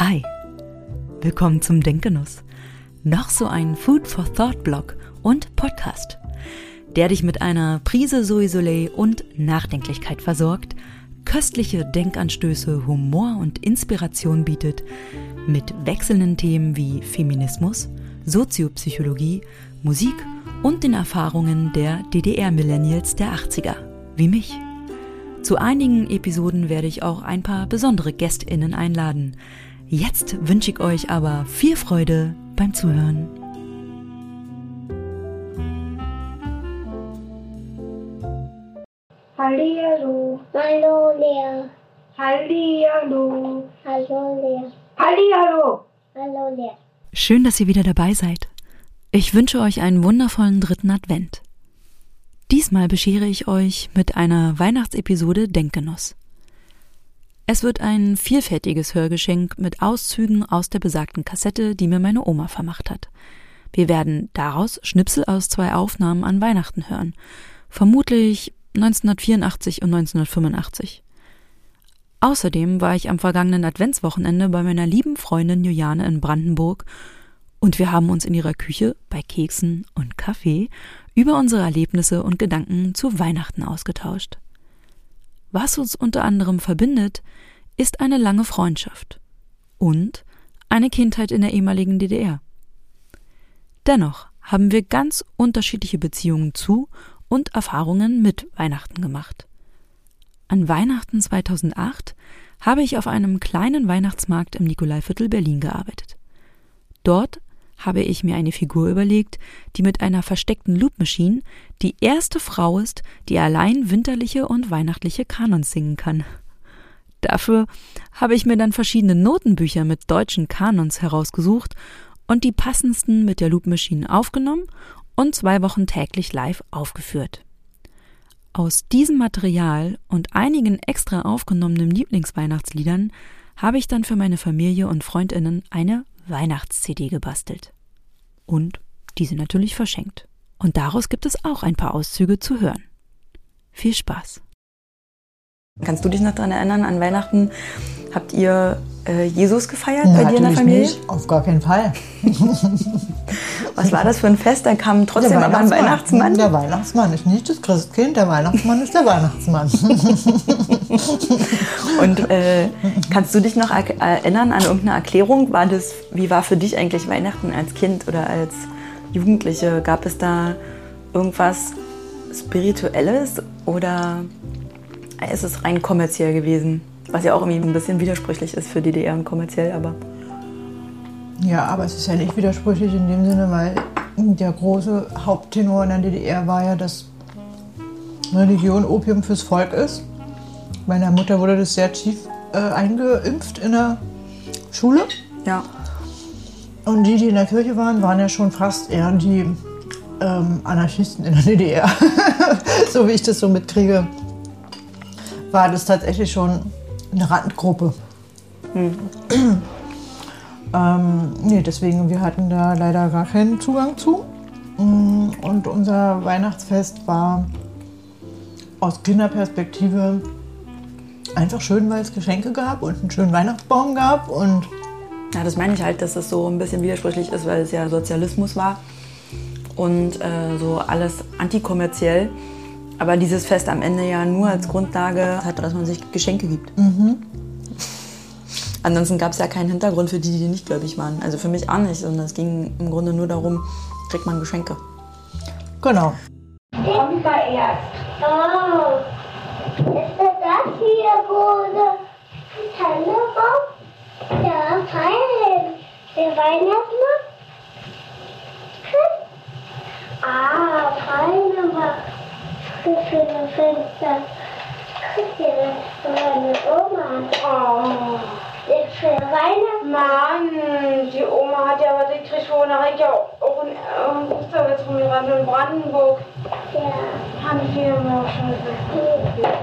Hi, willkommen zum Denkgenuss. Noch so ein Food for Thought Blog und Podcast, der dich mit einer Prise Soleil und Nachdenklichkeit versorgt, köstliche Denkanstöße, Humor und Inspiration bietet, mit wechselnden Themen wie Feminismus, Soziopsychologie, Musik und den Erfahrungen der DDR-Millennials der 80er, wie mich. Zu einigen Episoden werde ich auch ein paar besondere GästInnen einladen. Jetzt wünsche ich euch aber viel Freude beim Zuhören. Hallihallo. Hallo Lea. Hallihallo. Hallo Lea. Hallihallo. Hallo Lea. Schön, dass ihr wieder dabei seid. Ich wünsche euch einen wundervollen dritten Advent. Diesmal beschere ich euch mit einer Weihnachtsepisode Denkgenuss. Es wird ein vielfältiges Hörgeschenk mit Auszügen aus der besagten Kassette, die mir meine Oma vermacht hat. Wir werden daraus Schnipsel aus zwei Aufnahmen an Weihnachten hören. Vermutlich 1984 und 1985. Außerdem war ich am vergangenen Adventswochenende bei meiner lieben Freundin Juliane in Brandenburg und wir haben uns in ihrer Küche bei Keksen und Kaffee über unsere Erlebnisse und Gedanken zu Weihnachten ausgetauscht. Was uns unter anderem verbindet, ist eine lange Freundschaft und eine Kindheit in der ehemaligen DDR. Dennoch haben wir ganz unterschiedliche Beziehungen zu und Erfahrungen mit Weihnachten gemacht. An Weihnachten 2008 habe ich auf einem kleinen Weihnachtsmarkt im Nikolaiviertel Berlin gearbeitet. Dort habe ich mir eine Figur überlegt, die mit einer versteckten Loop Machine die erste Frau ist, die allein winterliche und weihnachtliche Kanons singen kann. Dafür habe ich mir dann verschiedene Notenbücher mit deutschen Kanons herausgesucht und die passendsten mit der Loop Machine aufgenommen und zwei Wochen täglich live aufgeführt. Aus diesem Material und einigen extra aufgenommenen Lieblingsweihnachtsliedern habe ich dann für meine Familie und Freundinnen eine Weihnachts-CD gebastelt. Und diese natürlich verschenkt. Und daraus gibt es auch ein paar Auszüge zu hören. Viel Spaß! Kannst du dich noch daran erinnern, an Weihnachten habt ihr äh, Jesus gefeiert Na, bei dir in der Familie? Nicht. Auf gar keinen Fall. Was war das für ein Fest? Da kam trotzdem aber ein Weihnachtsmann. Der Weihnachtsmann ist nicht das Christkind, der Weihnachtsmann ist der Weihnachtsmann. Und äh, kannst du dich noch er erinnern an irgendeine Erklärung? War das, wie war für dich eigentlich Weihnachten als Kind oder als Jugendliche? Gab es da irgendwas Spirituelles oder ist es rein kommerziell gewesen? Was ja auch irgendwie ein bisschen widersprüchlich ist für DDR und kommerziell, aber. ja, aber es ist ja nicht widersprüchlich in dem Sinne, weil der große Haupttenor in der DDR war ja, dass Religion Opium fürs Volk ist. Meiner Mutter wurde das sehr tief äh, eingeimpft in der Schule. Ja. Und die, die in der Kirche waren, waren ja schon fast eher die ähm, Anarchisten in der DDR. so wie ich das so mitkriege, war das tatsächlich schon eine Randgruppe. ähm, nee, deswegen, wir hatten da leider gar keinen Zugang zu. Mm, Und unser Weihnachtsfest war aus Kinderperspektive einfach schön, weil es Geschenke gab und einen schönen Weihnachtsbaum gab und Ja, das meine ich halt, dass es so ein bisschen widersprüchlich ist, weil es ja Sozialismus war und äh, so alles antikommerziell. Aber dieses Fest am Ende ja nur als Grundlage hat, dass man sich Geschenke gibt. Ansonsten gab es ja keinen Hintergrund für die, die nicht gläubig waren. Also für mich auch nicht, sondern es ging im Grunde nur darum, kriegt man Geschenke. genau. Kommt mal erst. Oh. Ist das das hier, wo der Tannenbaum? Ja, fein. Der Weihnachtsmann? Hm. Ah, fein, für schöne Fenster. Guck dir das meine Oma an. Oh. Der für Weihnachten. Mann, die Oma hat ja was gekriegt, wo nachher ja auch ein äh, Osterwitz von mir in Brandenburg. Ja. Haben wir auch schon gesagt.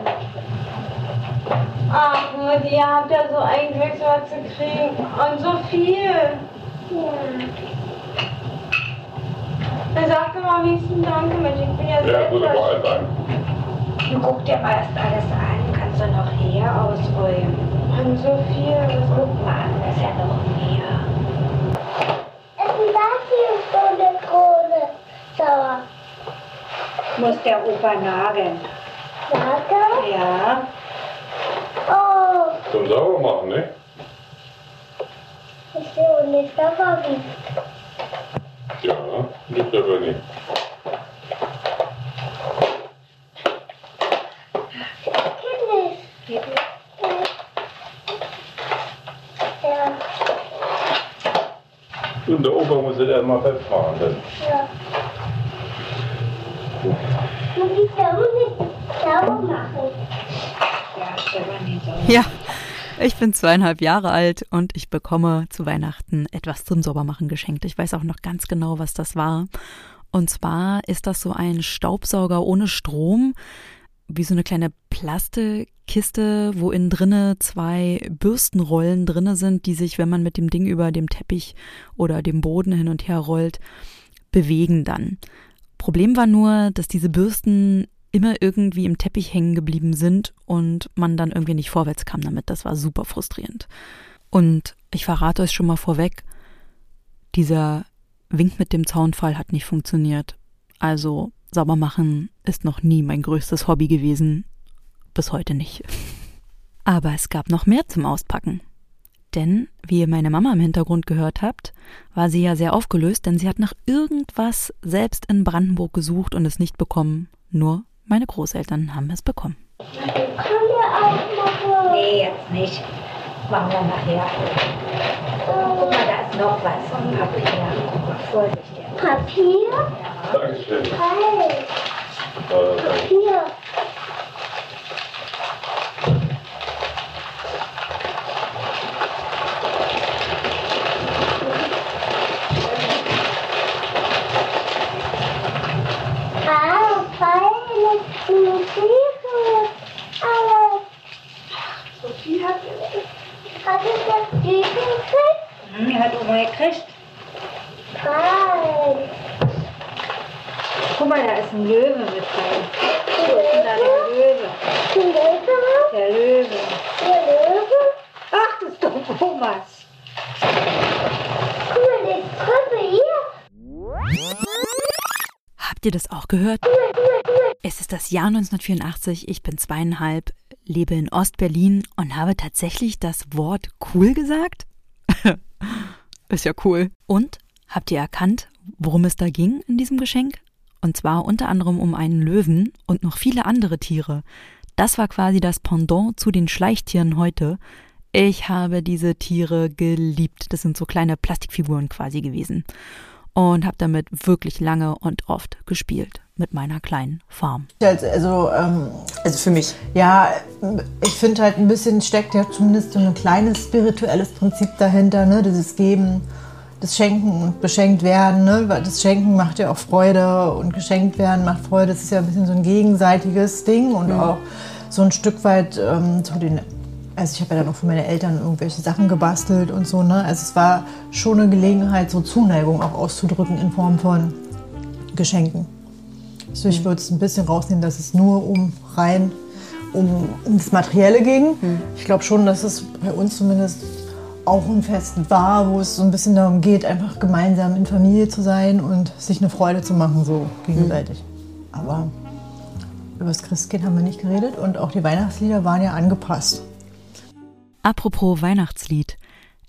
Ach, Mutti, ihr habt ja so ein Glück, was zu kriegen. Und so viel. Ja. Dann sag mir mal, wie es denn Danke mit. Ich bin ja, ja selbst. Ja, gut, sein. Dann guck dir mal erst alles an. Kannst du noch her ausräumen? Und so viel. Das guck mal an, das ist ja noch mehr. Es ist das hier so eine Krone. Sauer. Muss der Opa nageln. Nageln? Ja. Oh. Zum Saubermachen, ne? Ich will nicht sauber wiegen. Liegt aber nicht. Und der Opa muss es erstmal festmachen. Dann. ja. Muss ich selber nicht sauber machen? Ja, ich bin zweieinhalb Jahre alt und ich bekomme zu Weihnachten etwas zum Saubermachen geschenkt. Ich weiß auch noch ganz genau, was das war. Und zwar ist das so ein Staubsauger ohne Strom, wie so eine kleine Plastikkiste, wo innen drinne zwei Bürstenrollen drinne sind, die sich, wenn man mit dem Ding über dem Teppich oder dem Boden hin und her rollt, bewegen dann. Problem war nur, dass diese Bürsten immer irgendwie im Teppich hängen geblieben sind und man dann irgendwie nicht vorwärts kam damit. Das war super frustrierend. Und ich verrate euch schon mal vorweg, dieser Wink mit dem Zaunfall hat nicht funktioniert. Also sauber machen ist noch nie mein größtes Hobby gewesen. Bis heute nicht. Aber es gab noch mehr zum Auspacken. Denn, wie ihr meine Mama im Hintergrund gehört habt, war sie ja sehr aufgelöst, denn sie hat nach irgendwas selbst in Brandenburg gesucht und es nicht bekommen. Nur meine Großeltern haben es bekommen. Kann der auch machen? Nee, jetzt nicht. Machen wir nachher. Guck mal, da ist noch was vom Papier. Guck mal, vorsichtig. Papier? Dankeschön. Hey, Äh, Papier. Ah, feine Musik. Aber Sophie hat, hat es das Düsen gekriegt? hm, hat Oma gekriegt. Fein. Guck mal, da ist ein Löwe mit drin. Wo ist denn da der Löwe? Die Löwe? Der Löwe. Der Löwe? Ach, das ist doch Omas. Guck mal, die Krüppel hier. Habt ihr das auch gehört? Es ist das Jahr 1984, ich bin zweieinhalb, lebe in Ostberlin und habe tatsächlich das Wort cool gesagt? ist ja cool. Und habt ihr erkannt, worum es da ging in diesem Geschenk? Und zwar unter anderem um einen Löwen und noch viele andere Tiere. Das war quasi das Pendant zu den Schleichtieren heute. Ich habe diese Tiere geliebt. Das sind so kleine Plastikfiguren quasi gewesen und habe damit wirklich lange und oft gespielt mit meiner kleinen Farm. Also, also, ähm, Also für mich. ja, ich finde halt ein bisschen steckt ja zumindest so ein kleines spirituelles Prinzip dahinter, ne? Dieses Geben, das Schenken und beschenkt werden, ne? Weil Das Schenken macht ja auch Freude und geschenkt werden macht Freude. Das ist ja ein bisschen so ein gegenseitiges Ding und auch so ein Stück weit ähm, zu den also ich habe ja dann auch für meine Eltern irgendwelche Sachen gebastelt und so, ne? Also es war schon eine Gelegenheit, so Zuneigung auch auszudrücken in Form von Geschenken. Also ich würde es ein bisschen rausnehmen, dass es nur um rein um, um das Materielle ging. Ich glaube schon, dass es bei uns zumindest auch ein Fest war, wo es so ein bisschen darum geht, einfach gemeinsam in Familie zu sein und sich eine Freude zu machen, so gegenseitig. Aber über das Christkind haben wir nicht geredet und auch die Weihnachtslieder waren ja angepasst. Apropos Weihnachtslied.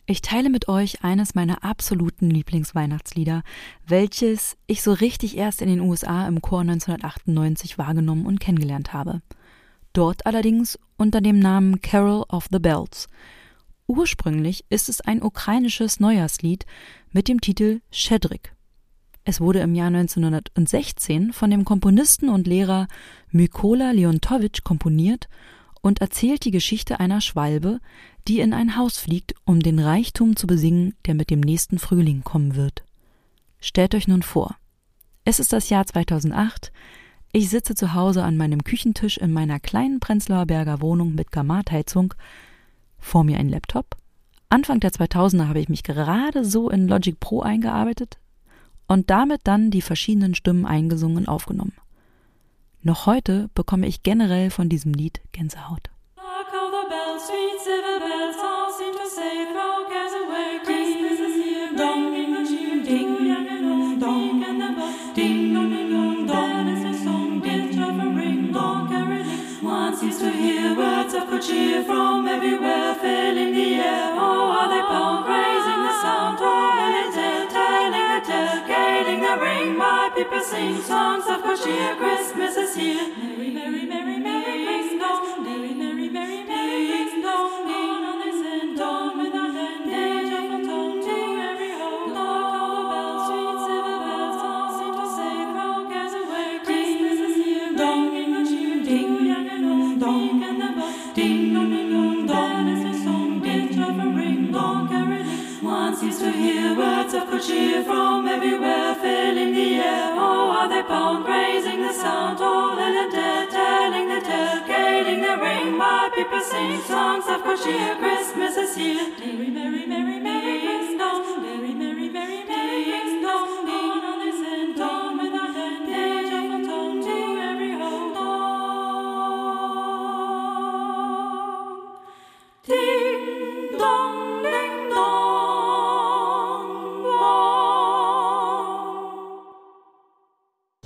Ich teile mit euch eines meiner absoluten Lieblingsweihnachtslieder, welches ich so richtig erst in den USA im Chor 1998 wahrgenommen und kennengelernt habe. Dort allerdings unter dem Namen Carol of the Bells. Ursprünglich ist es ein ukrainisches Neujahrslied mit dem Titel Shedrik. Es wurde im Jahr 1916 von dem Komponisten und Lehrer Mykola Leontowitsch komponiert und erzählt die Geschichte einer Schwalbe, die in ein Haus fliegt, um den Reichtum zu besingen, der mit dem nächsten Frühling kommen wird. Stellt euch nun vor, es ist das Jahr 2008, ich sitze zu Hause an meinem Küchentisch in meiner kleinen Prenzlauer Berger Wohnung mit Garmatheizung, vor mir ein Laptop. Anfang der 2000er habe ich mich gerade so in Logic Pro eingearbeitet und damit dann die verschiedenen Stimmen eingesungen und aufgenommen. Noch heute bekomme ich generell von diesem Lied Gänsehaut. cheer from everywhere. People sing songs of cheer. Christmas is here. Merry, merry, merry, merry,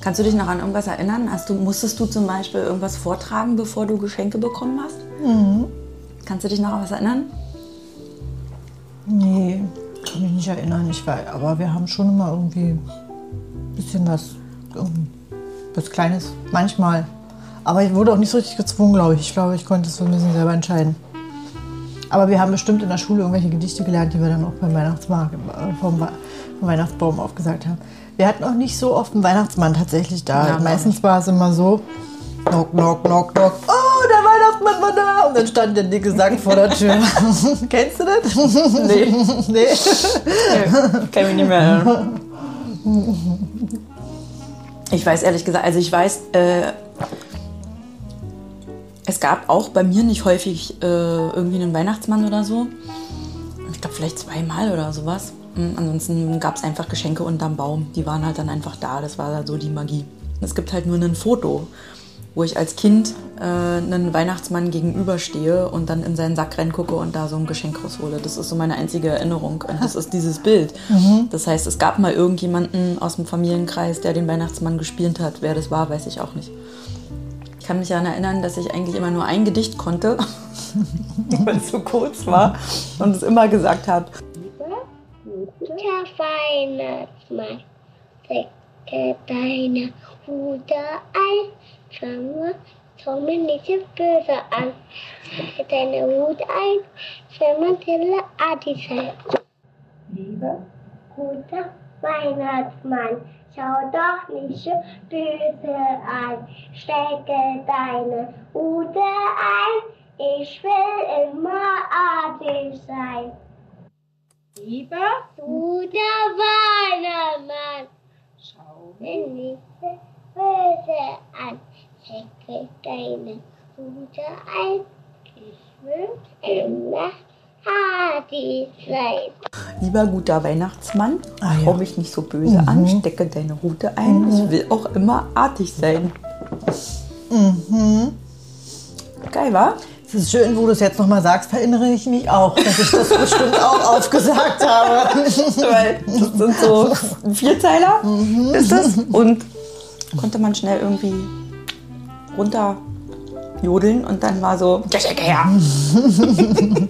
Kannst du dich noch an irgendwas erinnern? Hast du, musstest du zum Beispiel irgendwas vortragen, bevor du Geschenke bekommen hast? Kannst du dich noch an was erinnern? Nee, kann mich nicht erinnern. Ich war, aber wir haben schon immer irgendwie ein bisschen was, was Kleines, manchmal. Aber ich wurde auch nicht so richtig gezwungen, glaube ich. Ich glaube, ich konnte es so ein bisschen selber entscheiden. Aber wir haben bestimmt in der Schule irgendwelche Gedichte gelernt, die wir dann auch beim Weihnachtsmarkt, äh, vom Weihnachtsbaum aufgesagt haben. Wir hatten auch nicht so oft einen Weihnachtsmann tatsächlich da. Ja, Meistens war es immer so, knock, knock, knock, knock. Oh, der Weihnachtsmann war da. Und dann stand der dicke Sack vor der Tür. Kennst du das? Nee. nee. Kann mich nicht mehr erinnern. Ich weiß ehrlich gesagt, also ich weiß, äh, es gab auch bei mir nicht häufig äh, irgendwie einen Weihnachtsmann oder so. Ich glaube vielleicht zweimal oder sowas. Mm, Ansonsten gab es einfach Geschenke unterm Baum. Die waren halt dann einfach da. Das war so die Magie. Es gibt halt nur ein Foto, wo ich als Kind äh, einen Weihnachtsmann gegenüberstehe und dann in seinen Sack reingucke und da so ein Geschenk raushole. Das ist so meine einzige Erinnerung. Und das ist dieses Bild. Das heißt, es gab mal irgendjemanden aus dem Familienkreis, der den Weihnachtsmann gespielt hat. Wer das war, weiß ich auch nicht. Ich kann mich daran erinnern, dass ich eigentlich immer nur ein Gedicht konnte, weil es so kurz war und es immer gesagt habe. Guter Weihnachtsmann, stecke deine Hute ein. Mir nicht so böse an. Deine Hut ein, wenn man teleartig sein. Liebe, Guter Weihnachtsmann, schau doch nicht böse an. Stecke deine Hute ein, ich will immer artig sein. Liebe, Guter Weihnachtsmann, schau mir nicht böse an. Stecke deine Hute ein, ich will immer artig sein. Lieber guter Weihnachtsmann, Ah, schau ja. mich nicht so böse an, stecke deine Rute ein. Ich will auch immer artig sein. Geil, wa? Es ist schön, wo du es jetzt nochmal sagst, erinnere ich mich auch, dass ich das bestimmt auch aufgesagt habe. Weil das sind so Vierzeiler, ist das. Und konnte man schnell irgendwie runter jodeln und dann war so Geschenke her.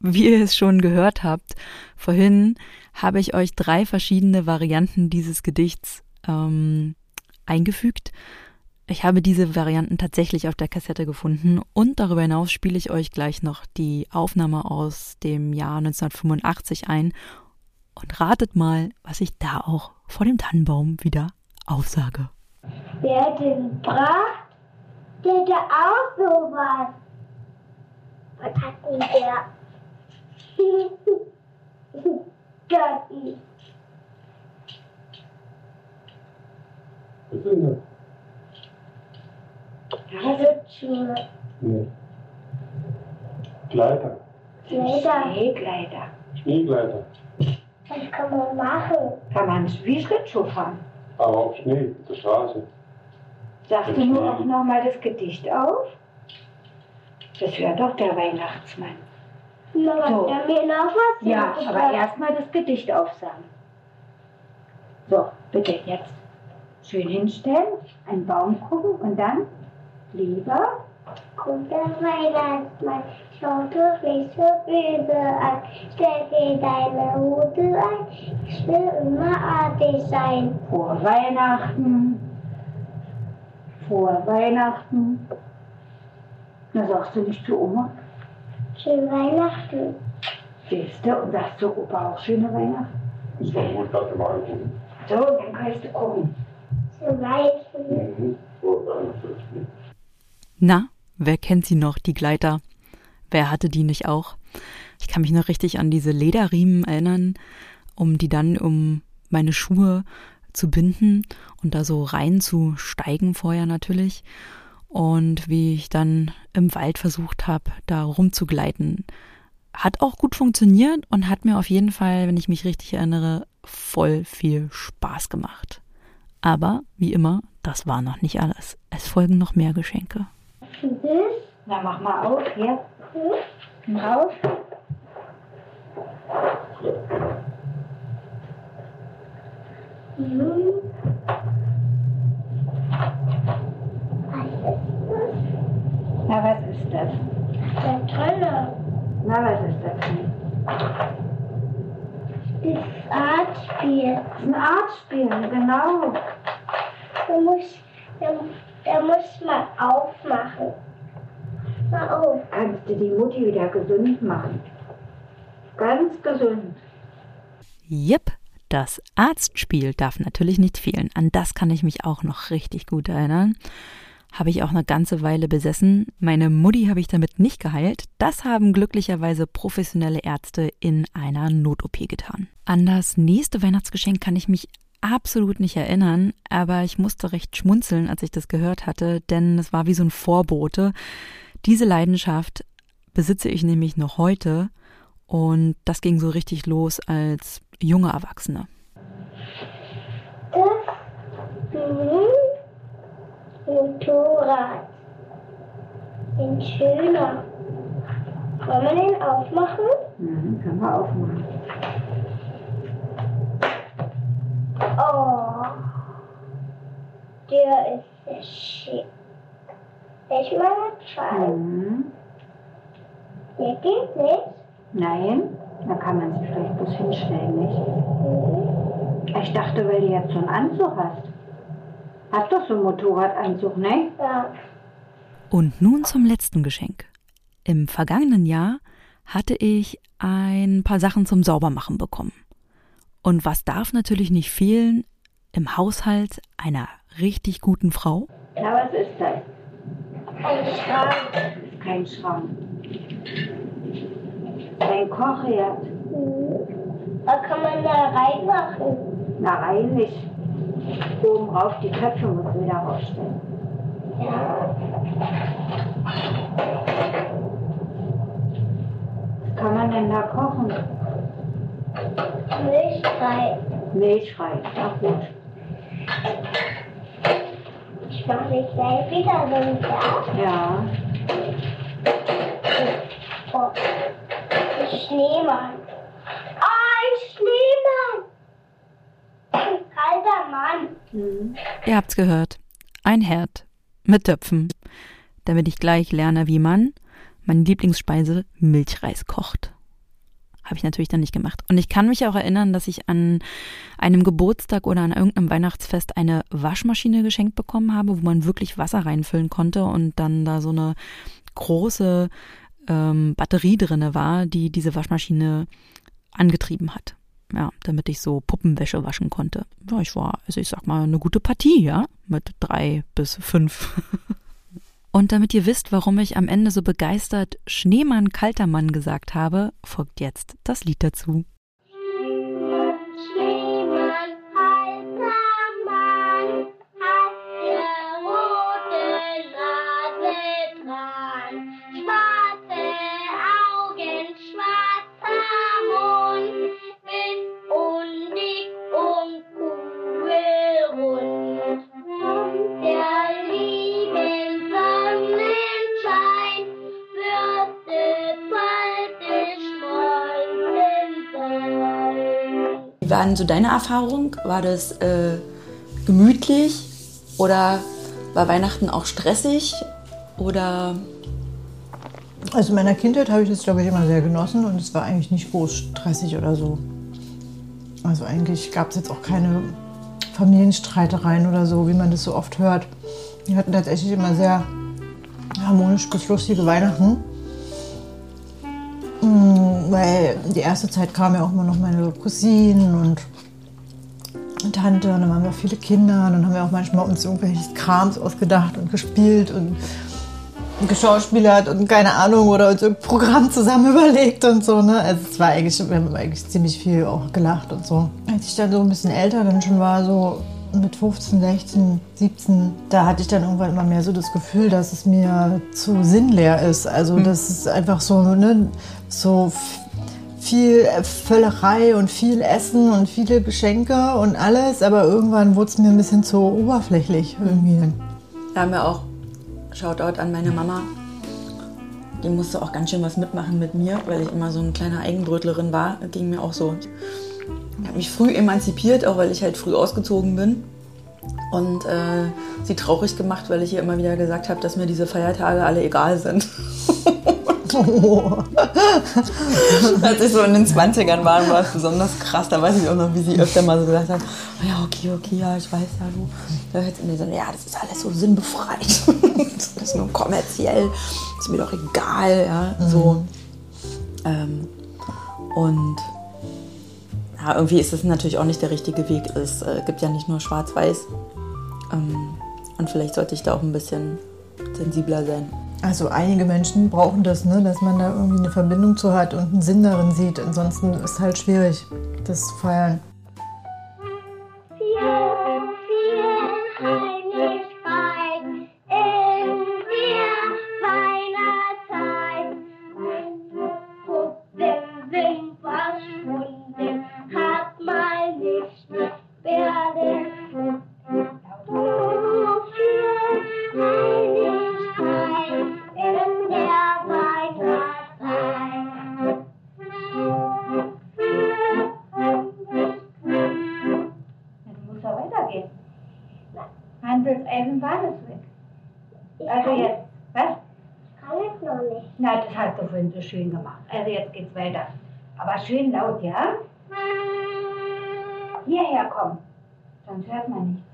Wie ihr es schon gehört habt, vorhin habe ich euch drei verschiedene Varianten dieses Gedichts ähm, eingefügt. Ich habe diese Varianten tatsächlich auf der Kassette gefunden und darüber hinaus spiele ich euch gleich noch die Aufnahme aus dem Jahr 1985 ein und ratet mal, was ich da auch vor dem Tannenbaum wieder aufsage. Wer den bracht, der hat auch sowas. Was hat denn der? Götti. Was ist denn das? Schlittschuhe. Nee. Gleiter. Schneegleiter. Schneegleiter. Was kann man machen? Kann man wie Schlittschuh fahren. Aber auf Schnee, auf der Straße. Sagst du nur auch nochmal das Gedicht auf? Das hört doch der Weihnachtsmann. Mama, So. der mir noch was Ja, aber erstmal das Gedicht aufsagen. So, bitte jetzt. Schön hinstellen, einen Baum gucken und dann, lieber, Guter Weihnachtsmann, Schau doch nicht so böse an. Steck dir deine Hute ein. Ich will immer artig sein. Frohe Weihnachten. Frohe Weihnachten. Na, sagst du nicht zu Oma? Schöne Weihnachten. Siehst du, und sagst du Opa auch schöne Weihnachten? Ich war wohl gerade mal angucken. So, dann kannst du gucken. Zu Weihnachten. Mhm. Na, wer kennt sie noch, die Gleiter? Wer hatte die nicht auch? Ich kann mich noch richtig an diese Lederriemen erinnern, um die dann um meine Schuhe zu binden und da so reinzusteigen vorher natürlich. Und wie ich dann im Wald versucht habe, da rumzugleiten. Hat auch gut funktioniert und hat mir auf jeden Fall, wenn ich mich richtig erinnere, voll viel Spaß gemacht. Aber wie immer, das war noch nicht alles. Es folgen noch mehr Geschenke. Na, mach mal auf, hier. Raus. Hm. Na, was ist das? Der Tolle. Na, was ist das denn? Das Artspiel. Das ist ein Artspiel, genau. Du musst, da, da muss man aufmachen. Mal auf. Kannst du die Mutti wieder gesund machen. Ganz gesund. Jep, das Arztspiel darf natürlich nicht fehlen. An das kann ich mich auch noch richtig gut erinnern. Habe ich auch eine ganze Weile besessen. Meine Mutti habe ich damit nicht geheilt. Das haben glücklicherweise professionelle Ärzte in einer Not-OP getan. An das nächste Weihnachtsgeschenk kann ich mich absolut nicht erinnern, aber ich musste recht schmunzeln, als ich das gehört hatte, denn es war wie so ein Vorbote. Diese Leidenschaft besitze ich nämlich noch heute und das ging so richtig los als junge Erwachsene. Das Motorrad. Ein schöner. Wollen wir den aufmachen? Mhm, können wir aufmachen. Oh. Der ist sehr schick. Ich mal fahren? Mhm. Der geht nicht. Nein, da kann man sich vielleicht bloß hinstellen, nicht? Ich dachte, weil du jetzt so einen Anzug hast. Hast doch so einen Motorradanzug, ne? Ja. Und nun zum letzten Geschenk. Im vergangenen Jahr hatte ich ein paar Sachen zum Saubermachen bekommen. Und was darf natürlich nicht fehlen im Haushalt einer richtig guten Frau? Na, was ist das? Ein Schrank. Das ist kein Schrank. Dein Kochherd. Hm. Was kann man da reinmachen? Na, rein nicht. Oben rauf die Köpfe musst du wieder rausstellen. Ja. Was kann man denn da kochen? Milchfrei, ist auch gut. Ich mache mich gleich wieder so ein Tag. Ja. Oh. Schneemann. Ah, ein Schneemann. Ein kalter Mann. Mhm. Ihr habt's gehört. Ein Herd mit Töpfen, damit ich gleich lerne, wie man meine Lieblingsspeise Milchreis kocht. Habe ich natürlich dann nicht gemacht. Und ich kann mich auch erinnern, dass ich an einem Geburtstag oder an irgendeinem Weihnachtsfest eine Waschmaschine geschenkt bekommen habe, wo man wirklich Wasser reinfüllen konnte und dann da so eine große ähm, Batterie drinne war, die diese Waschmaschine angetrieben hat. Ja, damit ich so Puppenwäsche waschen konnte. Ja, ich war, also ich sag mal, eine gute Partie, ja, mit drei bis fünf. Und damit ihr wisst, warum ich am Ende so begeistert Schneemann, kalter Mann gesagt habe, folgt jetzt das Lied dazu. Sein. Wie war denn so deine Erfahrung? War das äh, gemütlich oder war Weihnachten auch stressig? Oder Also in meiner Kindheit habe ich das, glaube ich, immer sehr genossen und es war eigentlich nicht groß stressig oder so. Also eigentlich gab es jetzt auch keine Familienstreitereien oder so, wie man das so oft hört. Wir hatten tatsächlich immer sehr harmonisch bis lustige Weihnachten. Die erste Zeit kamen ja auch immer noch meine Cousinen und Tante und dann waren wir viele Kinder und dann haben wir auch manchmal uns irgendwelches Krams ausgedacht und gespielt und geschauspielert und keine Ahnung oder uns irgendein Programm zusammen überlegt und so. Ne? Also es war eigentlich, wir haben eigentlich ziemlich viel auch gelacht und so. Als ich dann so ein bisschen älter dann schon war, so mit 15, 16, 17, da hatte ich dann irgendwann immer mehr so das Gefühl, dass es mir zu sinnleer ist. Also das ist einfach so, ne, so viel Völlerei und viel Essen und viele Geschenke und alles, aber irgendwann wurde es mir ein bisschen zu oberflächlich irgendwie. Da haben wir auch Shoutout an meine Mama. Die musste auch ganz schön was mitmachen mit mir, weil ich immer so eine kleine Eigenbrötlerin war. Das ging mir auch so. Ich habe mich früh emanzipiert, auch weil ich halt früh ausgezogen bin. Und äh, sie traurig gemacht, weil ich ihr immer wieder gesagt habe, dass mir diese Feiertage alle egal sind. Als ich so in den 20ern war, war es besonders krass. Da weiß ich auch noch, wie sie öfter mal so gesagt hat, "Oh ja, okay, okay, ja, ich weiß ja, du. Da hört sie mir so, ja, das ist alles so sinnbefreit. das ist nur kommerziell. Ist mir doch egal, ja, so. Ähm, und ja, irgendwie ist das natürlich auch nicht der richtige Weg. Es äh, gibt ja nicht nur schwarz-weiß. Ähm, und vielleicht sollte ich da auch ein bisschen sensibler sein. Also einige Menschen brauchen das, ne? dass man da irgendwie eine Verbindung zu hat und einen Sinn darin sieht. Ansonsten ist halt schwierig, das zu feiern. Noch nicht. Na, das hast du vorhin so schön gemacht. Also jetzt geht's weiter. Aber schön laut, ja? Hierher kommen. Sonst hört man nichts.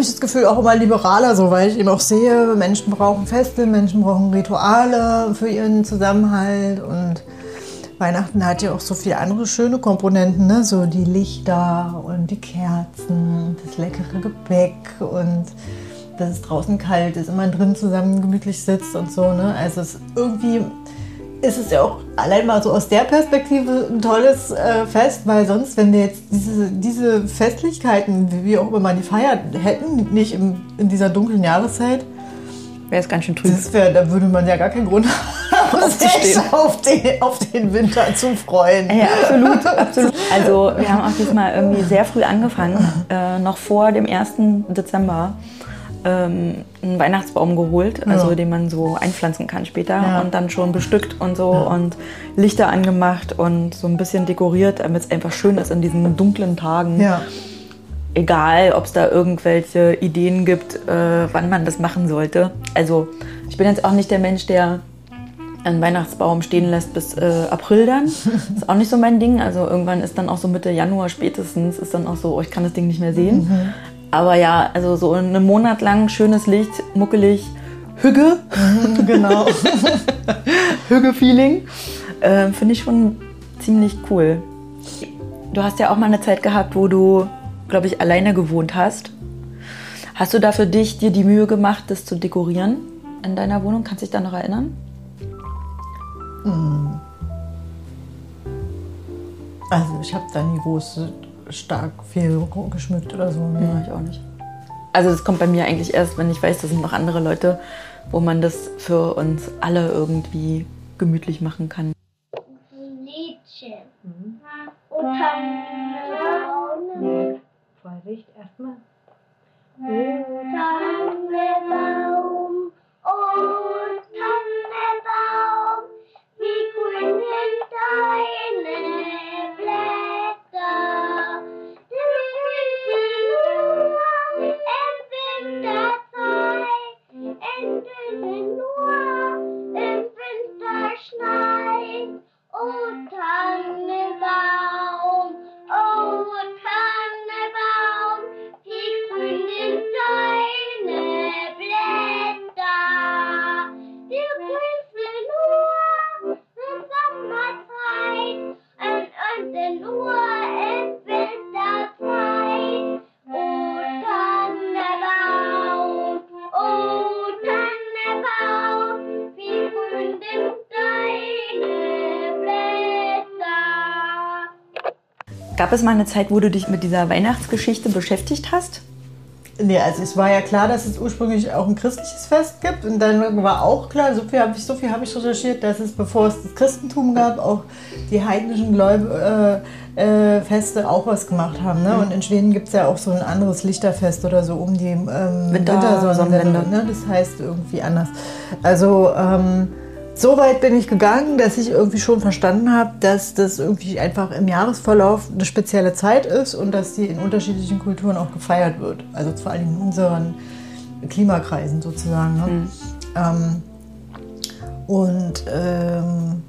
Habe ich das Gefühl auch immer liberaler, so weil ich eben auch sehe, Menschen brauchen Feste, Menschen brauchen Rituale für ihren Zusammenhalt und Weihnachten hat ja auch so viele andere schöne Komponenten, ne? so die Lichter und die Kerzen, das leckere Gebäck und dass es draußen kalt ist man drin zusammen gemütlich sitzt und so. Ne? Also es irgendwie ist es ja auch allein mal so aus der Perspektive ein tolles äh, Fest, weil sonst, wenn wir jetzt diese, diese Festlichkeiten, wie, auch immer man die feiert, hätten, nicht im, in dieser dunklen Jahreszeit, Wäre es ganz schön trüb. das wär, da würde man ja gar keinen Grund haben, sich auf den, auf den Winter zu freuen. Ja, absolut, absolut. Also wir haben auch diesmal irgendwie sehr früh angefangen, äh, noch vor dem 1. Dezember ähm, einen Weihnachtsbaum geholt, also Ja. den man so einpflanzen kann später Ja. und dann schon bestückt und so und Lichter angemacht und so ein bisschen dekoriert, damit es einfach schön ist in diesen dunklen Tagen. Ja. Egal, ob es da irgendwelche Ideen gibt, äh, wann man das machen sollte. Also ich bin jetzt auch nicht der Mensch, der einen Weihnachtsbaum stehen lässt bis äh, April dann. Ist auch nicht so mein Ding. Also irgendwann ist dann auch so Mitte Januar spätestens ist dann auch so, oh, ich kann das Ding nicht mehr sehen. Aber ja, also so einen Monat lang schönes Licht, muckelig, Hügge, genau. Hügge-Feeling, äh, finde ich schon ziemlich cool. Du hast ja auch mal eine Zeit gehabt, wo du, glaube ich, alleine gewohnt hast. Hast du da für dich dir die Mühe gemacht, das zu dekorieren in deiner Wohnung? Kannst du dich da noch erinnern? Also ich habe da nie groß stark viel geschmückt oder so. Ja, Ne? ich auch nicht. Also das kommt bei mir eigentlich erst, wenn ich weiß, da sind noch andere Leute, wo man das für uns alle irgendwie gemütlich machen kann. Liedchen. Und Tannenbaum. Vorsicht, erstmal. Tannenbaum. Oh, Tannenbaum. Wie grün sind deine Im Winter schneit. Oh, Tannenbaum, oh, Tannenbaum, wie grün deine Blätter. Du grünst nur in Sommerzeit und, und nur Gab es mal eine Zeit, wo du dich mit dieser Weihnachtsgeschichte beschäftigt hast? Nee, also es war ja klar, dass es ursprünglich auch ein christliches Fest gibt. Und dann war auch klar, so viel habe ich, so viel hab ich recherchiert, dass es, bevor es das Christentum gab, auch die heidnischen Gläub äh, äh, Feste auch was gemacht haben. Ne? Und in Schweden gibt es ja auch so ein anderes Lichterfest oder so um die ähm, Winter- Wintersonnenwende. Sonnenwende. Ne? Das heißt irgendwie anders. Also ähm, so weit bin ich gegangen, dass ich irgendwie schon verstanden habe, dass das irgendwie einfach im Jahresverlauf eine spezielle Zeit ist und dass die in unterschiedlichen Kulturen auch gefeiert wird. Also vor allem in unseren Klimakreisen sozusagen. Ne? Ähm, und ähm,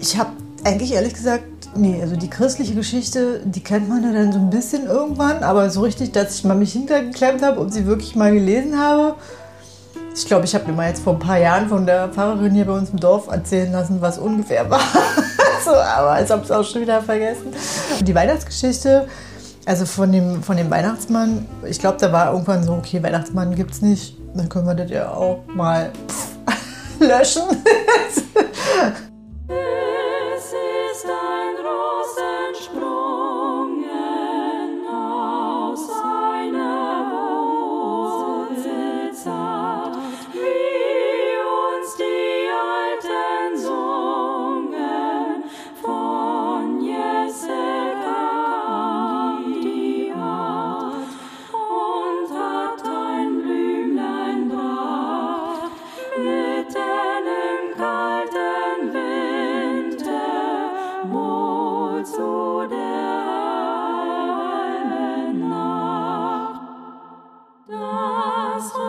ich habe eigentlich ehrlich gesagt, nee, also die christliche Geschichte, die kennt man ja dann so ein bisschen irgendwann, aber so richtig, dass ich mal mich hintergeklemmt habe und sie wirklich mal gelesen habe. Ich glaube, ich habe mir mal jetzt vor ein paar Jahren von der Pfarrerin hier bei uns im Dorf erzählen lassen, was ungefähr war. so, aber ich habe es auch schon wieder vergessen. Die Weihnachtsgeschichte, also von dem, von dem Weihnachtsmann, ich glaube, da war irgendwann so, okay, Weihnachtsmann gibt's nicht, dann können wir das ja auch mal löschen. Das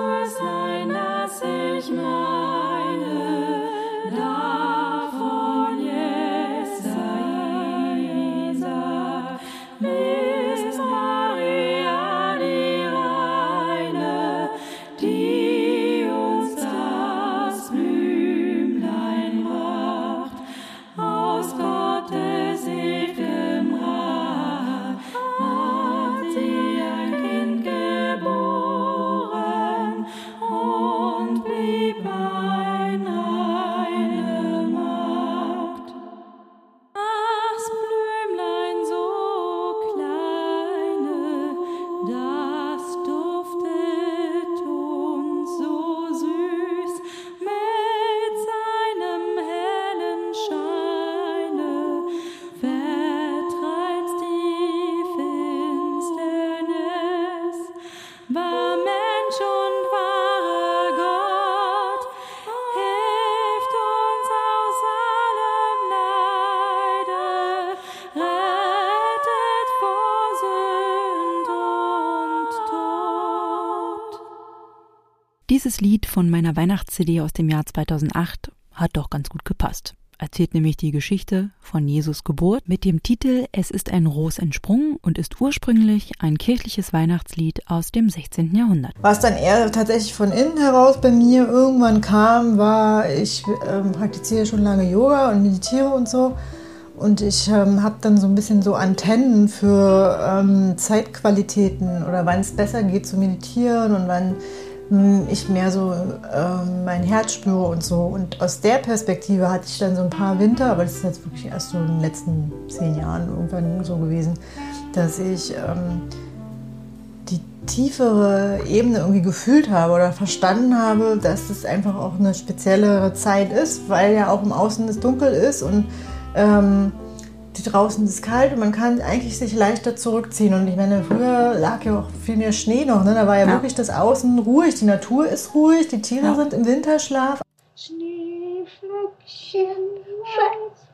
Dieses Lied von meiner Weihnachts-CD aus dem Jahr 2008 hat doch ganz gut gepasst. Erzählt nämlich die Geschichte von Jesus Geburt mit dem Titel Es ist ein Ros entsprungen und ist ursprünglich ein kirchliches Weihnachtslied aus dem 16. Jahrhundert. Was dann eher tatsächlich von innen heraus bei mir irgendwann kam, war, ich ähm, praktiziere schon lange Yoga und meditiere und so. Und ich ähm, habe dann so ein bisschen so Antennen für ähm, Zeitqualitäten oder wann es besser geht zu meditieren und wann ich mehr so ähm, mein Herz spüre und so. Und aus der Perspektive hatte ich dann so ein paar Winter, aber das ist jetzt wirklich erst so in den letzten zehn Jahren irgendwann so gewesen, dass ich ähm, die tiefere Ebene irgendwie gefühlt habe oder verstanden habe, dass es einfach auch eine speziellere Zeit ist, weil ja auch im Außen es dunkel ist und ähm, draußen ist kalt und man kann eigentlich sich leichter zurückziehen. Und ich meine, früher lag ja auch viel mehr Schnee noch. Ne? Da war ja, Ja. wirklich das Außen ruhig, die Natur ist ruhig, die Tiere Ja. sind im Winterschlaf. Schneeflöckchen,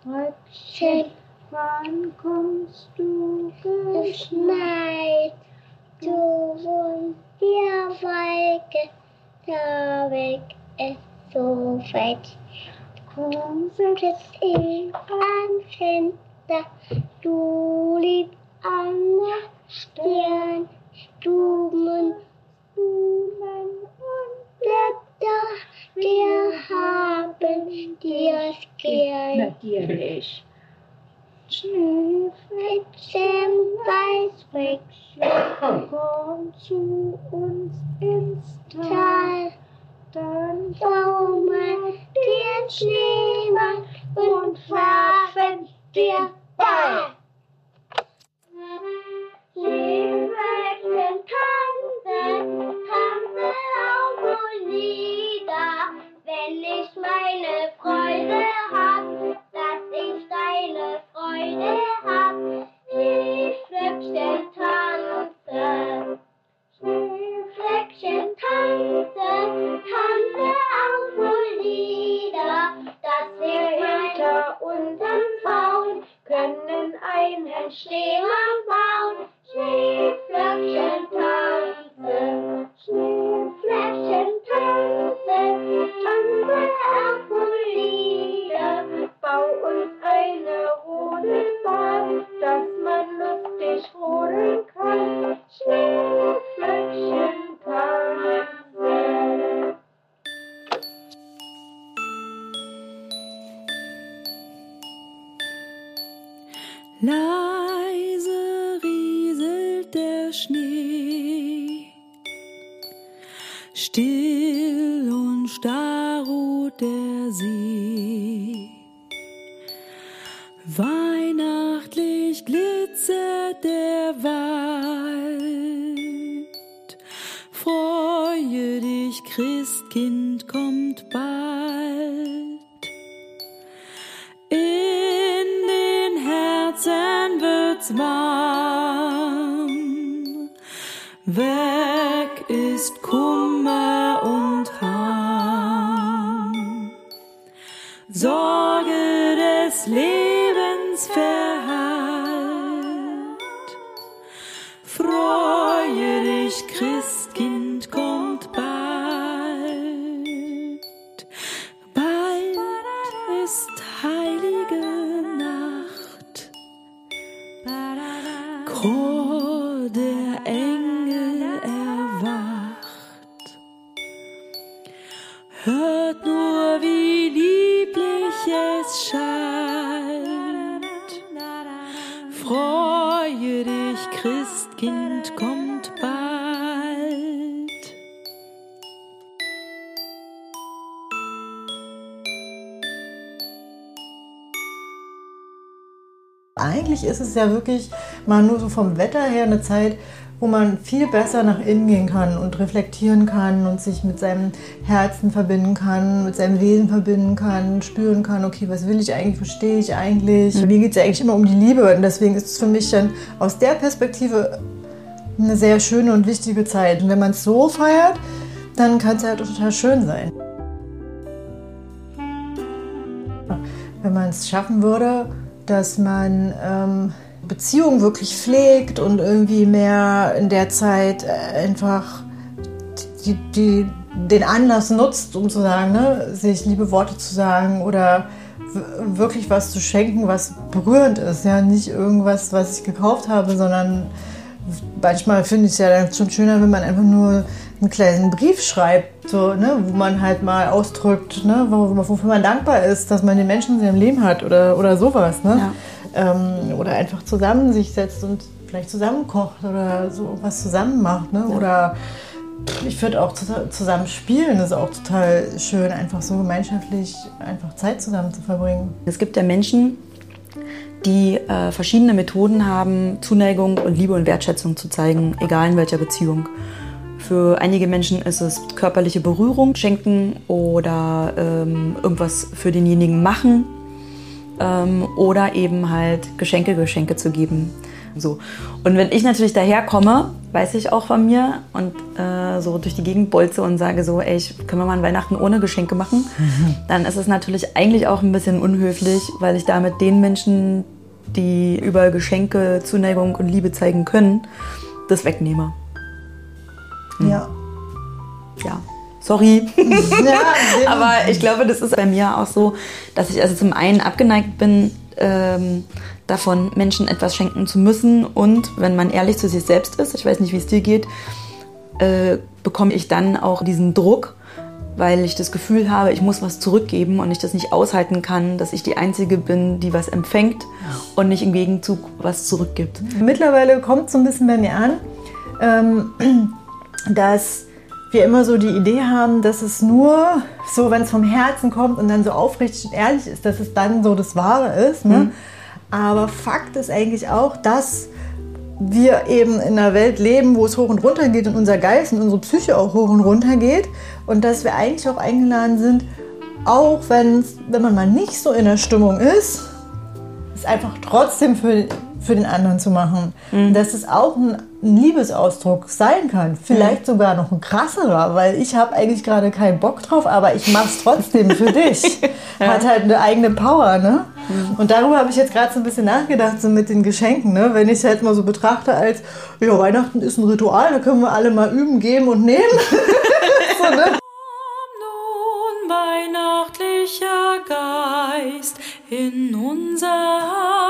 Weißröckchen, wann kommst du geschneit? Du wohnst hier Wolke, da weg ist so weit. Komm, sitzt in am Fenster, du liebst an der Stern, Blumen, Blumen und Blätter, wir haben dir's gern. Natürlich. Schneeflöckchen, Weißröckchen, komm zu uns ins Tal. Dann bauen wir den Schneemann und werfen dir Ball. Schneeflöckchen, tanze, tanze auf und nieder, wenn ich meine Freude hab, dass ich deine Freude hab. Schneeflöckchen, tanze. Schneeflöckchen, Hört nur, wie lieblich es schallt. Freue dich, Christkind kommt bald. Eigentlich ist es ja wirklich mal nur so vom Wetter her eine Zeit, wo man viel besser nach innen gehen kann und reflektieren kann und sich mit seinem Herzen verbinden kann, mit seinem Wesen verbinden kann, spüren kann, okay, was will ich eigentlich, wo stehe ich eigentlich? Mir geht es ja eigentlich immer um die Liebe und deswegen ist es für mich dann aus der Perspektive eine sehr schöne und wichtige Zeit. Und wenn man es so feiert, dann kann es ja total schön sein. wenn man es schaffen würde, dass man ähm, Beziehungen wirklich pflegt und irgendwie mehr in der Zeit äh, einfach die, die, den Anlass nutzt, um zu sagen, ne, sich liebe Worte zu sagen oder wirklich was zu schenken, was berührend ist. Ja, nicht irgendwas, was ich gekauft habe, sondern manchmal finde ich es ja dann schon schöner, wenn man einfach nur einen kleinen Brief schreibt, so, ne, wo man halt mal ausdrückt, ne, wo, wofür man dankbar ist, dass man den Menschen in seinem Leben hat oder, oder sowas. Ne? Ähm, oder einfach zusammen sich setzt und vielleicht zusammen kocht oder so was zusammen macht. Ne? Oder ich würde auch zu- zusammen spielen, das ist auch total schön, einfach so gemeinschaftlich einfach Zeit zusammen zu verbringen. Es gibt ja Menschen, die äh, verschiedene Methoden haben, Zuneigung und Liebe und Wertschätzung zu zeigen, egal in welcher Beziehung. Für einige Menschen ist es körperliche Berührung schenken oder ähm, irgendwas für denjenigen machen ähm, oder eben halt Geschenke, Geschenke zu geben. So. Und wenn ich natürlich daherkomme, weiß ich auch von mir und äh, so durch die Gegend bolze und sage so, ey, ich, können wir mal an Weihnachten ohne Geschenke machen, dann ist es natürlich eigentlich auch ein bisschen unhöflich, weil ich damit den Menschen, die über Geschenke Zuneigung und Liebe zeigen können, das wegnehme. Ja. Ja. Sorry. ja Aber ich glaube, das ist bei mir auch so, dass ich also zum einen abgeneigt bin, ähm, davon Menschen etwas schenken zu müssen. Und wenn man ehrlich zu sich selbst ist, ich weiß nicht, wie es dir geht, äh, bekomme ich dann auch diesen Druck, weil ich das Gefühl habe, ich muss was zurückgeben und ich das nicht aushalten kann, dass ich die Einzige bin, die was empfängt und nicht im Gegenzug was zurückgibt. Mittlerweile kommt so ein bisschen bei mir an, ähm, dass wir immer so die Idee haben, dass es nur so, wenn es vom Herzen kommt und dann so aufrichtig und ehrlich ist, dass es dann so das Wahre ist. Ne? Aber Fakt ist eigentlich auch, dass wir eben in einer Welt leben, wo es hoch und runter geht und unser Geist und unsere Psyche auch hoch und runter geht und dass wir eigentlich auch eingeladen sind, auch wenn man mal nicht so in der Stimmung ist, es einfach trotzdem für, für den anderen zu machen. Und Dass es auch ein, ein Liebesausdruck sein kann. Vielleicht sogar noch ein krasserer, weil ich habe eigentlich gerade keinen Bock drauf, aber ich mache es trotzdem für dich. Hat halt eine eigene Power, ne? Und darüber habe ich jetzt gerade so ein bisschen nachgedacht, so mit den Geschenken, ne? Wenn ich es halt mal so betrachte als, ja, Weihnachten ist ein Ritual, da können wir alle mal üben, geben und nehmen. so, ne? nun weihnachtlicher Geist in unser Haus.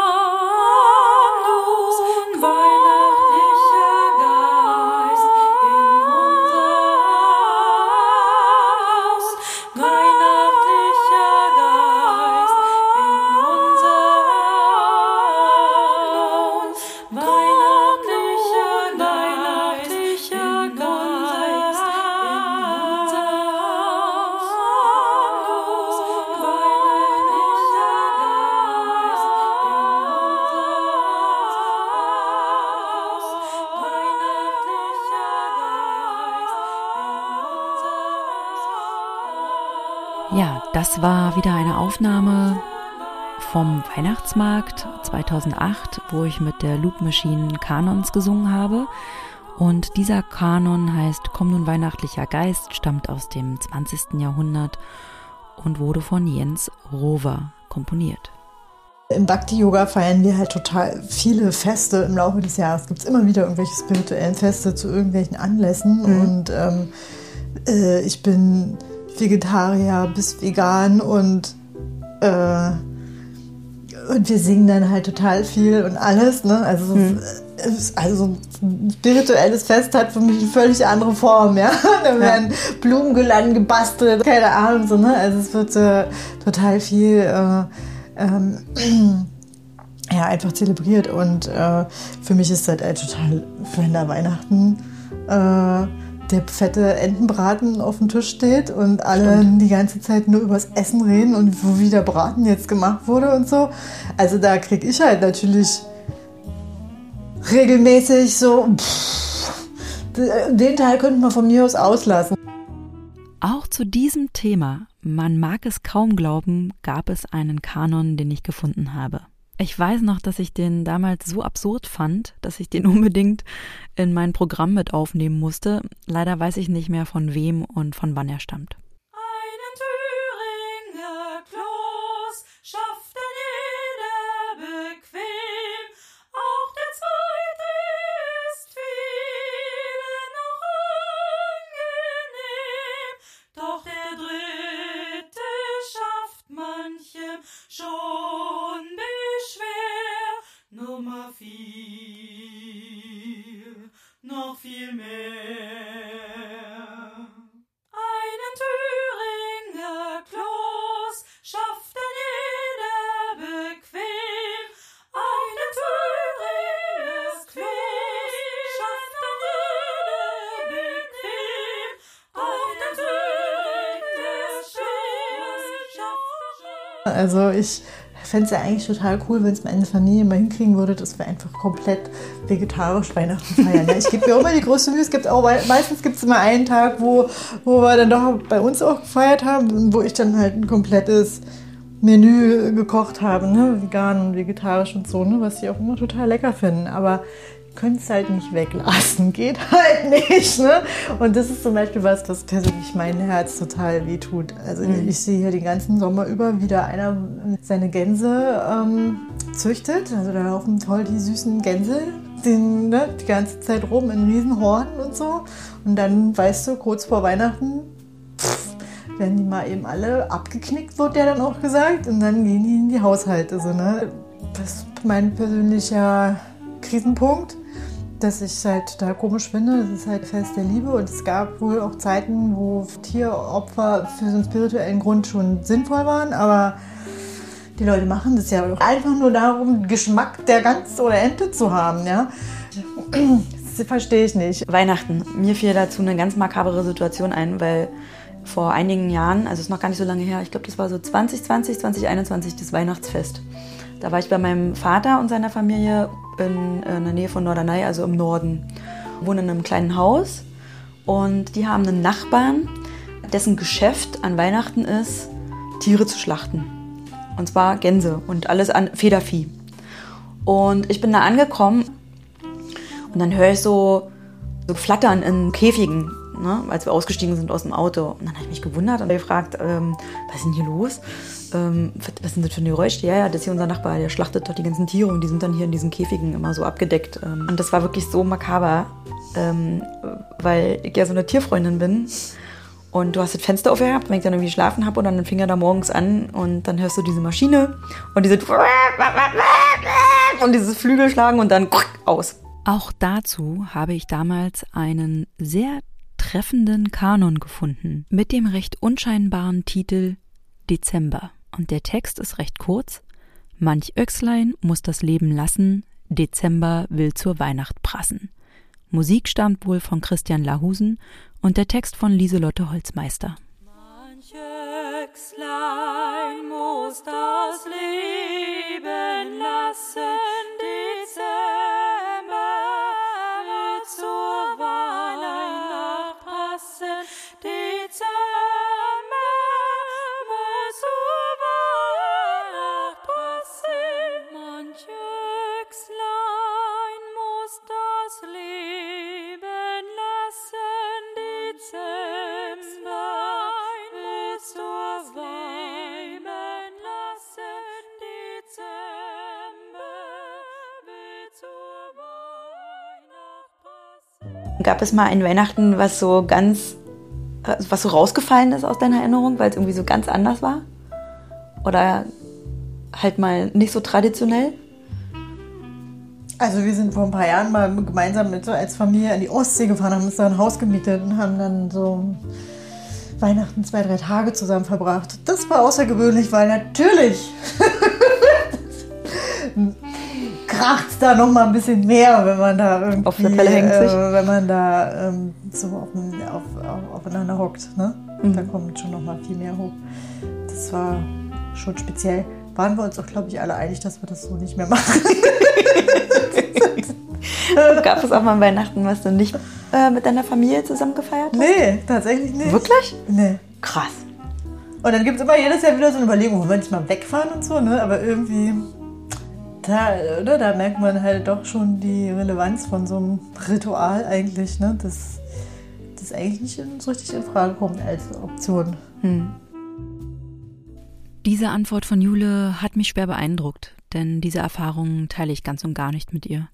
Das war wieder eine Aufnahme vom Weihnachtsmarkt 2008, wo ich mit der Loop Machine Kanons gesungen habe. Und dieser Kanon heißt Komm nun weihnachtlicher Geist, stammt aus dem 20. Jahrhundert und wurde von Jens Rover komponiert. Im Bhakti-Yoga feiern wir halt total viele Feste im Laufe des Jahres. Gibt es immer wieder irgendwelche spirituellen Feste zu irgendwelchen Anlässen. Und ähm, äh, ich bin Vegetarier bis vegan und, äh, und wir singen dann halt total viel und alles. Ne? Also, ist- also ein spirituelles Fest hat für mich eine völlig andere Form. Ja? Da werden Blumengirlanden gebastelt, keine Ahnung. So, ne? Also es wird äh, total viel... Äh, ähm, ja, einfach zelebriert. Und äh, für mich ist das halt total, da Weihnachten äh, der fette Entenbraten auf dem Tisch steht und alle die ganze Zeit nur übers Essen reden und wo wie der Braten jetzt gemacht wurde und so. Also da kriege ich halt natürlich regelmäßig so, pff, den Teil könnte man von mir aus auslassen. Auch zu diesem Thema, man mag es kaum glauben, gab es einen Kanon, den ich gefunden habe. Ich weiß noch, dass ich den damals so absurd fand, dass ich den unbedingt in mein Programm mit aufnehmen musste. Leider weiß ich nicht mehr von wem und von wann er stammt. Doch der dritte schafft manchem schon Vier, noch viel mehr. Einen Thüringer Kloß schafft dann jeder bequem. Einen Thüringer Kloß schafft dann jeder bequem. Auch der Thüringer Kloß schafft Also Ich fände es ja eigentlich total cool, wenn es meine Familie mal hinkriegen würde, dass wir einfach komplett vegetarisch Weihnachten feiern. Ja, ich gebe mir immer die größte Mühe. Es gibt auch, meistens gibt es immer einen Tag, wo, wo wir dann doch bei uns auch gefeiert haben, wo ich dann halt ein komplettes Menü gekocht habe, ne? vegan und vegetarisch und so, ne? was die auch immer total lecker finden. Aber können es halt nicht weglassen. Geht halt nicht. Ne? Und das ist zum Beispiel was, was persönlich mein Herz total wehtut. Also ich sehe hier den ganzen Sommer über, wie da einer seine Gänse ähm, züchtet. Also da laufen toll die süßen Gänse den, ne, die ganze Zeit rum in Riesenhorden und so. Und dann, weißt du, kurz vor Weihnachten pff, werden die mal eben alle abgeknickt, wird ja dann auch gesagt. Und dann gehen die in die Haushalte. So, ne? Das ist mein persönlicher Krisenpunkt dass ich halt da komisch finde. Das ist halt Fest der Liebe und es gab wohl auch Zeiten, wo Tieropfer für so einen spirituellen Grund schon sinnvoll waren, aber die Leute machen das ja einfach nur darum, Geschmack der Gans oder Ente zu haben, ja. Das verstehe ich nicht. Weihnachten. Mir fiel dazu eine ganz makabere Situation ein, weil vor einigen Jahren, also ist noch gar nicht so lange her, ich glaube, das war so 2020, 2021, das Weihnachtsfest. Da war ich bei meinem Vater und seiner Familie in, in der Nähe von Norderney, also im Norden. Wir wohnen in einem kleinen Haus und die haben einen Nachbarn, dessen Geschäft an Weihnachten ist, Tiere zu schlachten. Und zwar Gänse und alles an Federvieh. Und ich bin da angekommen und dann höre ich so, so Flattern in Käfigen, ne, als wir ausgestiegen sind aus dem Auto. Und dann habe ich mich gewundert und gefragt, ähm, was ist denn hier los? Ähm, was, denn das für ein Geräusch? Ja, ja, das ist hier unser Nachbar, der schlachtet dort die ganzen Tiere und die sind dann hier in diesen Käfigen immer so abgedeckt. Ähm, und das war wirklich so makaber, ähm, weil ich ja so eine Tierfreundin bin. Und du hast das Fenster aufgehabt, wenn ich dann irgendwie geschlafen habe und dann fing er da morgens an und dann hörst du diese Maschine und diese und dieses Flügelschlagen und dann aus. Auch dazu habe ich damals einen sehr treffenden Kanon gefunden mit dem recht unscheinbaren Titel Dezember. Und der Text ist recht kurz. Manch Öchslein muss das Leben lassen, Dezember will zur Weihnacht prassen. Musik stammt wohl von Christian Lahusen und der Text von Lieselotte Holzmeister. Manch Öchslein muss das Leben lassen, Gab es mal ein Weihnachten, was so ganz, was so rausgefallen ist aus deiner Erinnerung, weil es irgendwie so ganz anders war? Oder halt mal nicht so traditionell? Also wir sind vor ein paar Jahren mal gemeinsam mit so als Familie an die Ostsee gefahren, haben uns da ein Haus gemietet und haben dann so Weihnachten zwei, drei Tage zusammen verbracht. Das war außergewöhnlich, weil natürlich kracht da noch mal ein bisschen mehr, wenn man da irgendwie, Auf der Pelle hängt sich. äh, wenn man da ähm, so auf, auf, auf, aufeinander hockt. Ne? Mhm. Da kommt schon noch mal viel mehr hoch. Das war schon speziell. Waren wir uns auch, glaube ich, alle einig, dass wir das so nicht mehr machen. Gab es auch mal Weihnachten, was du nicht äh, mit deiner Familie zusammen gefeiert hast? nee, tatsächlich nicht. Wirklich? Nee. Krass. Und dann gibt es immer jedes Jahr wieder so eine Überlegung, wollen wir nicht mal wegfahren und so, ne? Aber irgendwie, da, oder? da merkt man halt doch schon die Relevanz von so einem Ritual eigentlich, ne? Dass das eigentlich nicht so richtig in Frage kommt als Option. Diese Antwort von Jule hat mich schwer beeindruckt, denn diese Erfahrungen teile ich ganz und gar nicht mit ihr.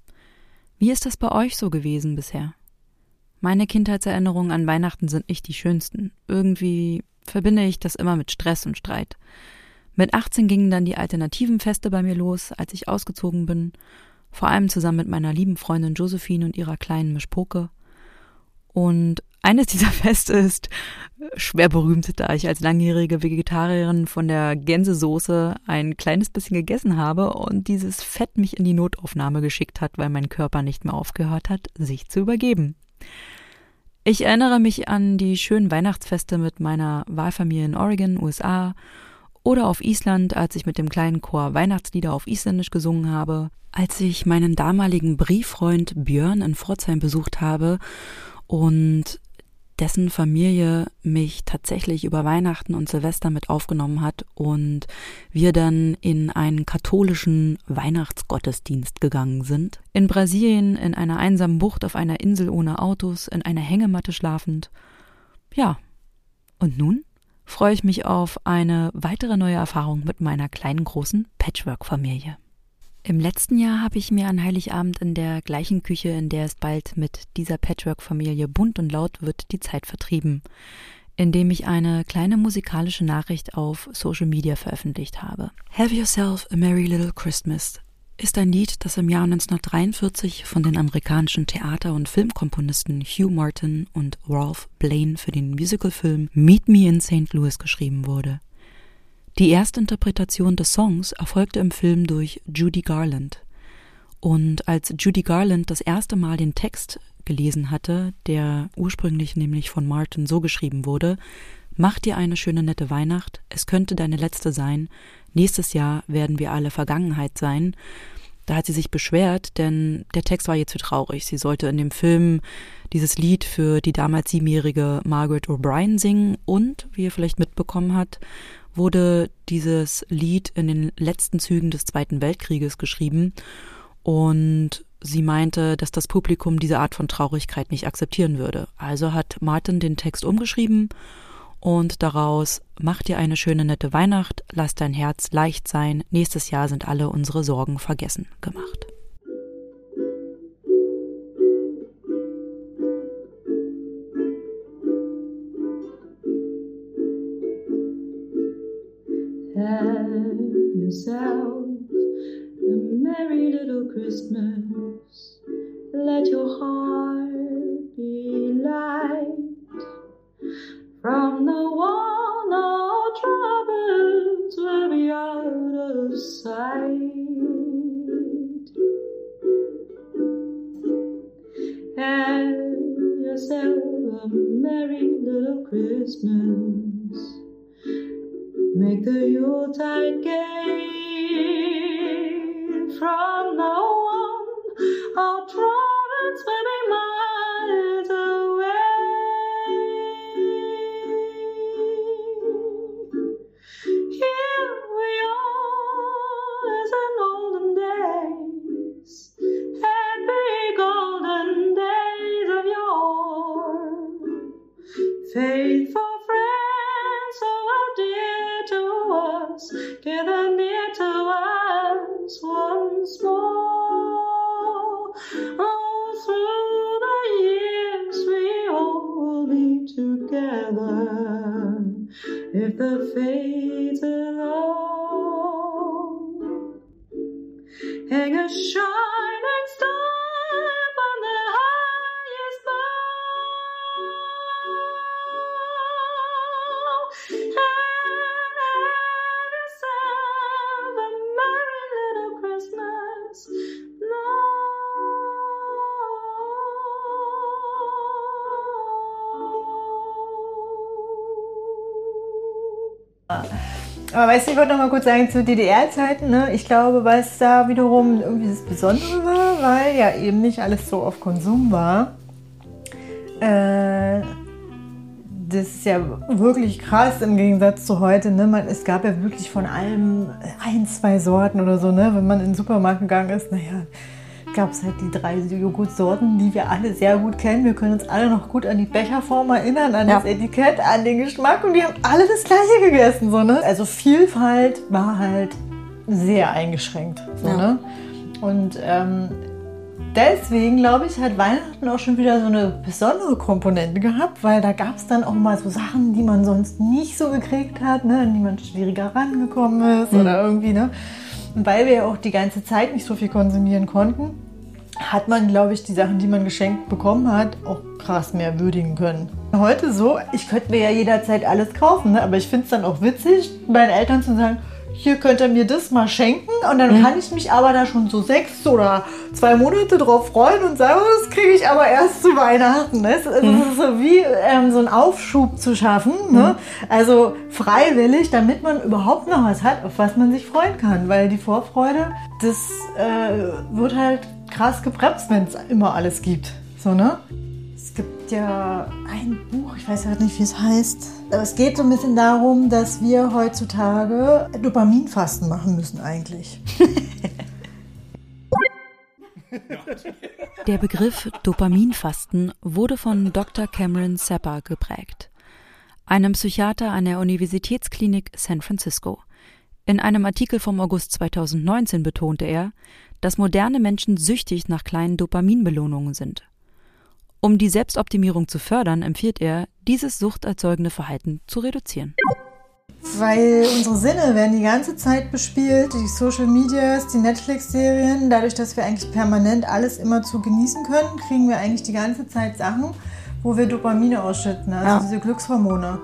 Wie ist das bei euch so gewesen bisher? Meine Kindheitserinnerungen an Weihnachten sind nicht die schönsten. Irgendwie verbinde ich das immer mit Stress und Streit. Mit 18 gingen dann die alternativen Feste bei mir los, als ich ausgezogen bin, vor allem zusammen mit meiner lieben Freundin Josephine und ihrer kleinen Mischpoke. Und eines dieser Feste ist schwer berühmt, da ich als langjährige Vegetarierin von der Gänsesoße ein kleines bisschen gegessen habe und dieses Fett mich in die Notaufnahme geschickt hat, weil mein Körper nicht mehr aufgehört hat, sich zu übergeben. Ich erinnere mich an die schönen Weihnachtsfeste mit meiner Wahlfamilie in Oregon, USA Oder auf Island, als ich mit dem kleinen Chor Weihnachtslieder auf Isländisch gesungen habe. Als ich meinen damaligen Brieffreund Björn in Pforzheim besucht habe und dessen Familie mich tatsächlich über Weihnachten und Silvester mit aufgenommen hat und wir dann in einen katholischen Weihnachtsgottesdienst gegangen sind. In Brasilien, in einer einsamen Bucht auf einer Insel ohne Autos, in einer Hängematte schlafend. Ja. Und nun freue ich mich auf eine weitere neue Erfahrung mit meiner kleinen großen Patchwork-Familie. Im letzten Jahr habe ich mir an Heiligabend in der gleichen Küche, in der es bald mit dieser Patchwork-Familie bunt und laut wird, die Zeit vertrieben, indem ich eine kleine musikalische Nachricht auf Social Media veröffentlicht habe. Have Yourself a Merry Little Christmas ist ein Lied, das im Jahr 1943 von den amerikanischen Theater- und Filmkomponisten Hugh Martin und Ralph Blaine für den Musicalfilm Meet Me in St. Louis geschrieben wurde. Die erste Interpretation des Songs erfolgte im Film durch Judy Garland. Und als Judy Garland das erste Mal den Text gelesen hatte, der ursprünglich nämlich von Martin so geschrieben wurde, Mach dir eine schöne nette Weihnacht, es könnte deine letzte sein, nächstes Jahr werden wir alle Vergangenheit sein, da hat sie sich beschwert, denn der Text war ihr zu traurig. Sie sollte in dem Film dieses Lied für die damals siebenjährige Margaret O'Brien singen und, wie ihr vielleicht mitbekommen hat, wurde dieses Lied in den letzten Zügen des Zweiten Weltkrieges geschrieben und sie meinte, dass das Publikum diese Art von Traurigkeit nicht akzeptieren würde. Also hat Martin den Text umgeschrieben und daraus Mach dir eine schöne nette Weihnacht, lass dein Herz leicht sein, nächstes Jahr sind alle unsere Sorgen vergessen gemacht. Have yourself a merry little Christmas. Let your heart be light. From the one all troubles will be out of sight. Have yourself a merry little Christmas. Make the Yuletide gay. From the one all troubles will be ich wollte noch mal kurz sagen zu DDR-Zeiten. Ne? Ich glaube, was da wiederum irgendwie das Besondere war, weil ja eben nicht alles so auf Konsum war. Äh, das ist ja wirklich krass im Gegensatz zu heute. Ne? Man, es gab ja wirklich von allem ein, zwei Sorten oder so. Ne? Wenn man in den Supermarkt gegangen ist, naja, gab es halt die drei Joghurtsorten, die wir alle sehr gut kennen. Wir können uns alle noch gut an die Becherform erinnern, an Ja. das Etikett, an den Geschmack und die haben alle das gleiche gegessen. So, ne? Also Vielfalt war halt sehr eingeschränkt. So, Ja. ne? Und ähm, deswegen, glaube ich, hat Weihnachten auch schon wieder so eine besondere Komponente gehabt, weil da gab es dann auch mal so Sachen, die man sonst nicht so gekriegt hat, ne? an die man schwieriger rangekommen ist oder irgendwie. Ne? Weil wir ja auch die ganze Zeit nicht so viel konsumieren konnten, hat man, glaube ich, die Sachen, die man geschenkt bekommen hat, auch krass mehr würdigen können. Heute so, ich könnte mir ja jederzeit alles kaufen, ne? aber ich finde es dann auch witzig, meinen Eltern zu sagen, hier könnt ihr mir das mal schenken und dann kann ich mich aber da schon so sechs oder zwei Monate drauf freuen und sagen, das kriege ich aber erst zu Weihnachten. Ne? Es, es ist so wie ähm, so einen Aufschub zu schaffen, ne? also freiwillig, damit man überhaupt noch was hat, auf was man sich freuen kann, weil die Vorfreude, das äh, wird halt krass gebremst, wenn es immer alles gibt. So, ne? Gibt ja ein Buch, ich weiß halt nicht, wie es heißt. Aber es geht so ein bisschen darum, dass wir heutzutage Dopaminfasten machen müssen eigentlich. Der Begriff Dopaminfasten wurde von Dr. Cameron Sepper geprägt, einem Psychiater an der Universitätsklinik San Francisco. In einem Artikel vom August 2019 betonte er, dass moderne Menschen süchtig nach kleinen Dopaminbelohnungen sind. Um die Selbstoptimierung zu fördern, empfiehlt er, dieses suchterzeugende Verhalten zu reduzieren. Weil unsere Sinne werden die ganze Zeit bespielt, die Social Medias, die Netflix-Serien. Dadurch, dass wir eigentlich permanent alles immer zu genießen können, kriegen wir eigentlich die ganze Zeit Sachen, wo wir Dopamine ausschütten, also Ja. diese Glückshormone.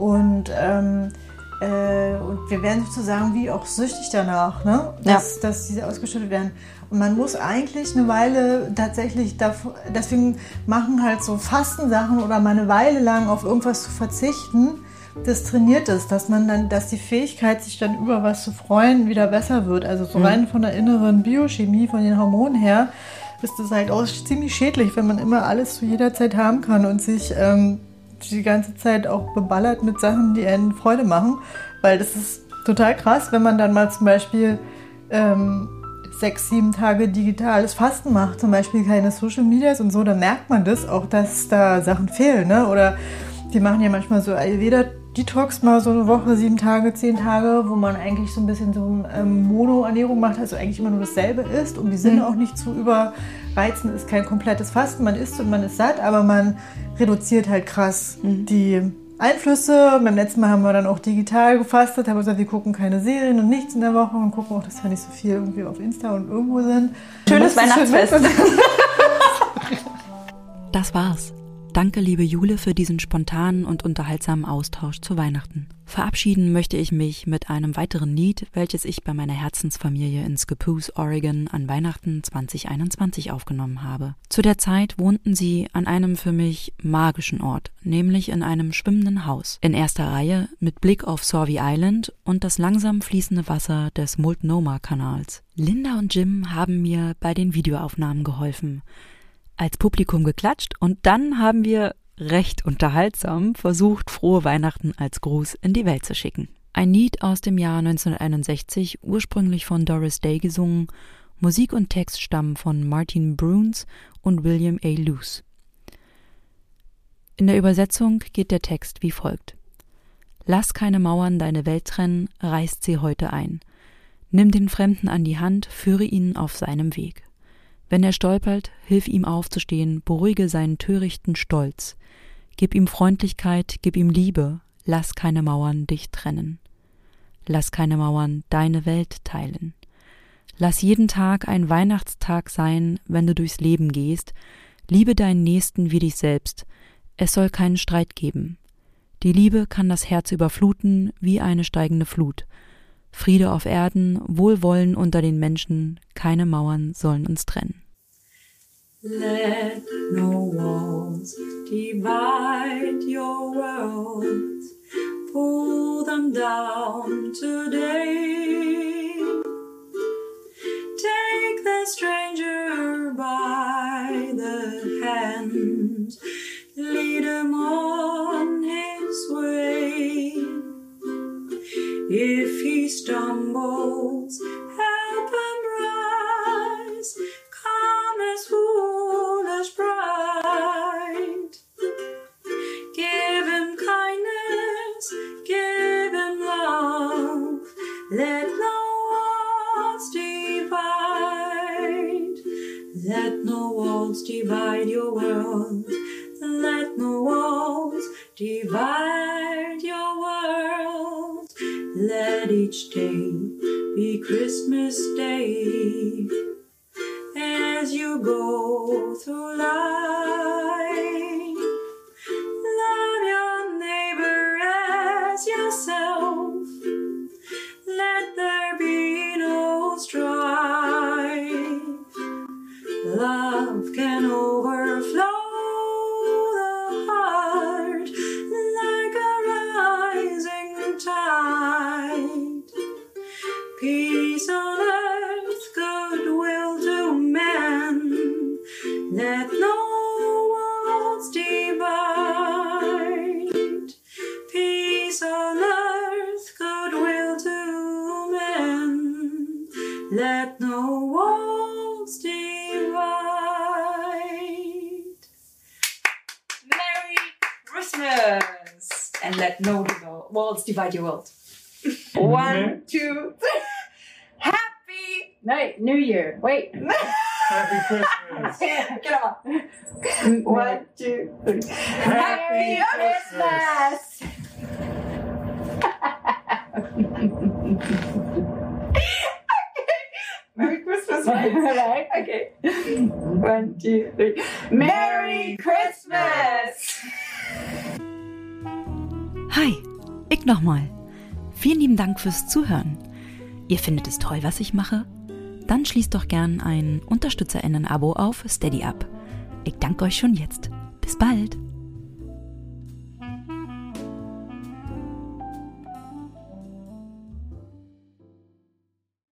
Und, ähm, äh, und wir werden sozusagen wie auch süchtig danach, ne? dass, dass diese ausgeschüttet werden. Und man muss eigentlich eine Weile tatsächlich, davor, deswegen machen halt so Fastensachen oder mal eine Weile lang auf irgendwas zu verzichten, das trainiert es, dass man dann, dass die Fähigkeit, sich dann über was zu freuen, wieder besser wird. Also so rein von der inneren Biochemie, von den Hormonen her, ist das halt auch ziemlich schädlich, wenn man immer alles zu jeder Zeit haben kann und sich ähm, die ganze Zeit auch beballert mit Sachen, die einen Freude machen. Weil das ist total krass, wenn man dann mal zum Beispiel ähm, sechs, sieben Tage digitales Fasten macht, zum Beispiel keine Social Medias und so, dann merkt man das auch, dass da Sachen fehlen. Ne? Oder die machen ja manchmal so Ayurveda-Detox mal so eine Woche, sieben Tage, zehn Tage, wo man eigentlich so ein bisschen so ähm, Mono-Ernährung macht, also eigentlich immer nur dasselbe isst, um die Sinne auch nicht zu überreizen. Ist kein komplettes Fasten, man isst und man ist satt, aber man reduziert halt krass die Einflüsse. Beim letzten Mal haben wir dann auch digital gefastet, haben gesagt, wir gucken keine Serien und nichts in der Woche und gucken auch, dass wir nicht so viel irgendwie auf Insta und irgendwo sind. Schönes ist schön Weihnachtsfest. Das war's. Danke, liebe Jule, für diesen spontanen und unterhaltsamen Austausch zu Weihnachten. Verabschieden möchte ich mich mit einem weiteren Lied, welches ich bei meiner Herzensfamilie in Scappoose, Oregon an Weihnachten 2021 aufgenommen habe. Zu der Zeit wohnten sie an einem für mich magischen Ort, nämlich in einem schwimmenden Haus, in erster Reihe mit Blick auf Sorvey Island und das langsam fließende Wasser des Multnomah-Kanals. Linda und Jim haben mir bei den Videoaufnahmen geholfen als Publikum geklatscht und dann haben wir recht unterhaltsam versucht, frohe Weihnachten als Gruß in die Welt zu schicken. Ein Lied aus dem Jahr 1961, ursprünglich von Doris Day gesungen, Musik und Text stammen von Martin Bruns und William A. Luce. In der Übersetzung geht der Text wie folgt. Lass keine Mauern deine Welt trennen, reißt sie heute ein. Nimm den Fremden an die Hand, führe ihn auf seinem Weg. Wenn er stolpert, hilf ihm aufzustehen, beruhige seinen törichten Stolz. Gib ihm Freundlichkeit, gib ihm Liebe, lass keine Mauern dich trennen. Lass keine Mauern deine Welt teilen. Lass jeden Tag ein Weihnachtstag sein, wenn du durchs Leben gehst. Liebe deinen Nächsten wie dich selbst. Es soll keinen Streit geben. Die Liebe kann das Herz überfluten wie eine steigende Flut. Friede auf Erden, Wohlwollen unter den Menschen, keine Mauern sollen uns trennen. Let no walls divide your worlds. Pull them down today. Take the stranger by the hand. Lead him on his way. If he stumbles, help him rise. Calm his foolish pride. Give him kindness, give him love. Let no walls divide. Let no walls divide your world. Let no walls divide your world. Let each day be Christmas Day as you go through life. Wait. Happy Christmas. Get on. One, two, three. Happy Christmas! Merry Christmas, right? Okay. One, two, three. Merry Christmas! Hi, ich nochmal. Vielen lieben Dank fürs Zuhören. Ihr findet es toll, was ich mache? Dann schließt doch gern ein UnterstützerInnen-Abo auf Steady ab. Ich danke euch schon jetzt. Bis bald.